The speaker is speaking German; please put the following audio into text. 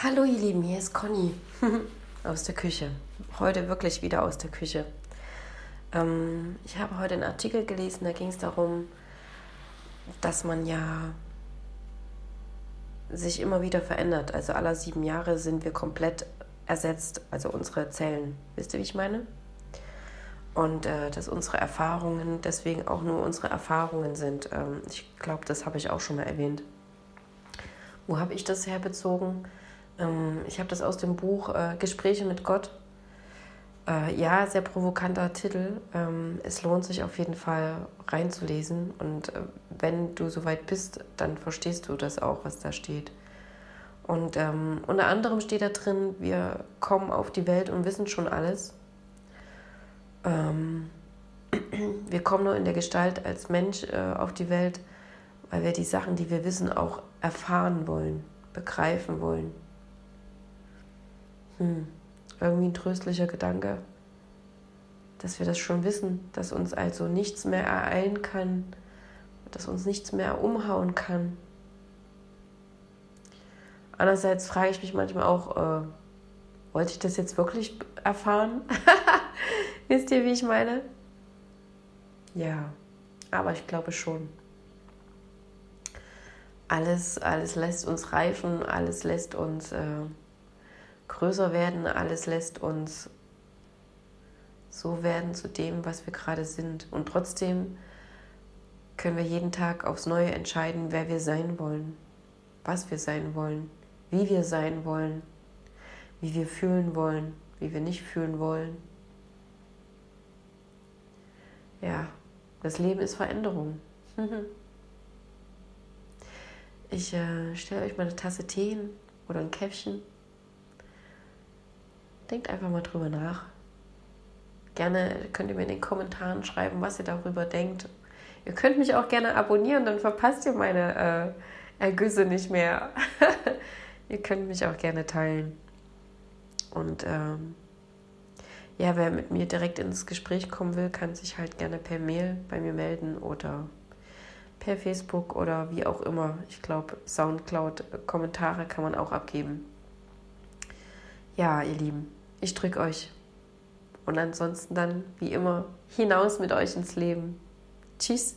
Hallo ihr Lieben, hier ist Conny aus der Küche. Heute wirklich wieder aus der Küche. Ähm, ich habe heute einen Artikel gelesen, da ging es darum, dass man ja sich immer wieder verändert. Also alle sieben Jahre sind wir komplett ersetzt, also unsere Zellen. Wisst ihr, wie ich meine? Und äh, dass unsere Erfahrungen deswegen auch nur unsere Erfahrungen sind. Ähm, ich glaube, das habe ich auch schon mal erwähnt. Wo habe ich das herbezogen? Ähm, ich habe das aus dem Buch äh, Gespräche mit Gott. Äh, ja, sehr provokanter Titel. Ähm, es lohnt sich auf jeden Fall reinzulesen. Und äh, wenn du soweit bist, dann verstehst du das auch, was da steht. Und ähm, unter anderem steht da drin, wir kommen auf die Welt und wissen schon alles. Ähm, wir kommen nur in der Gestalt als Mensch äh, auf die Welt, weil wir die Sachen, die wir wissen, auch erfahren wollen, begreifen wollen. Hm, irgendwie ein tröstlicher Gedanke, dass wir das schon wissen, dass uns also nichts mehr ereilen kann, dass uns nichts mehr umhauen kann. Andererseits frage ich mich manchmal auch, äh, wollte ich das jetzt wirklich erfahren? Wisst ihr, wie ich meine? Ja, aber ich glaube schon. Alles, alles lässt uns reifen, alles lässt uns äh, größer werden, alles lässt uns so werden zu dem, was wir gerade sind. Und trotzdem können wir jeden Tag aufs Neue entscheiden, wer wir sein wollen, was wir sein wollen, wie wir sein wollen, wie wir fühlen wollen, wie wir nicht fühlen wollen. Ja, das Leben ist Veränderung. Ich äh, stelle euch mal eine Tasse Tee hin oder ein Käffchen Denkt einfach mal drüber nach. Gerne könnt ihr mir in den Kommentaren schreiben, was ihr darüber denkt. Ihr könnt mich auch gerne abonnieren, dann verpasst ihr meine äh, Ergüsse nicht mehr. ihr könnt mich auch gerne teilen. Und ähm, ja, wer mit mir direkt ins Gespräch kommen will, kann sich halt gerne per Mail bei mir melden oder per Facebook oder wie auch immer. Ich glaube, Soundcloud-Kommentare kann man auch abgeben. Ja, ihr Lieben. Ich drücke euch. Und ansonsten dann, wie immer, hinaus mit euch ins Leben. Tschüss.